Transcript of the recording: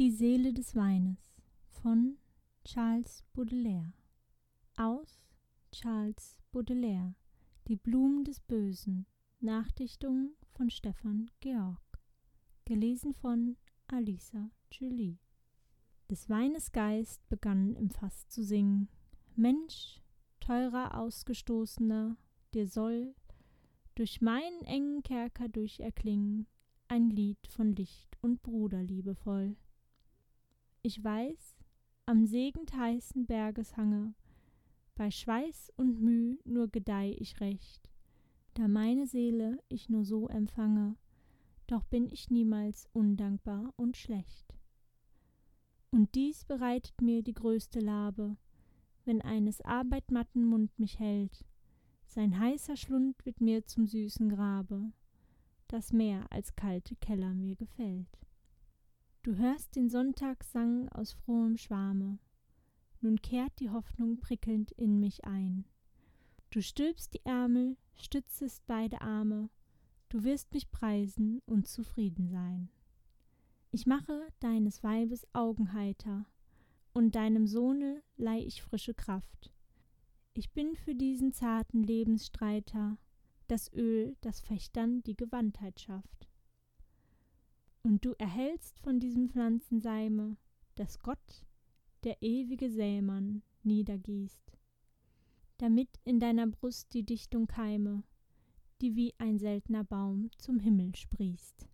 Die Seele des Weines von Charles Baudelaire. Aus Charles Baudelaire Die Blumen des Bösen. Nachdichtung von Stefan Georg. Gelesen von Alisa Julie Des Weines Geist begann im Fass zu singen. Mensch, teurer Ausgestoßener, dir soll durch meinen engen Kerker durcherklingen ein Lied von Licht und Bruderliebe voll. Ich weiß, am segend heißen Bergeshange, bei Schweiß und Müh nur gedeih ich recht, da meine Seele ich nur so empfange, doch bin ich niemals undankbar und schlecht. Und dies bereitet mir die größte Labe, wenn eines arbeitmatten Mund mich hält, sein heißer Schlund wird mir zum süßen Grabe, das mehr als kalte Keller mir gefällt. Du hörst den Sonntagssang aus frohem Schwarme. Nun kehrt die Hoffnung prickelnd in mich ein. Du stülpst die Ärmel, stützest beide Arme, du wirst mich preisen und zufrieden sein. Ich mache deines Weibes Augen heiter, und deinem Sohne leih ich frische Kraft. Ich bin für diesen zarten Lebensstreiter das Öl, das Fechtern die Gewandtheit schafft und du erhältst von diesem Pflanzenseime, das Gott, der ewige Sämann, niedergießt, damit in deiner Brust die Dichtung keime, die wie ein seltner Baum zum Himmel sprießt.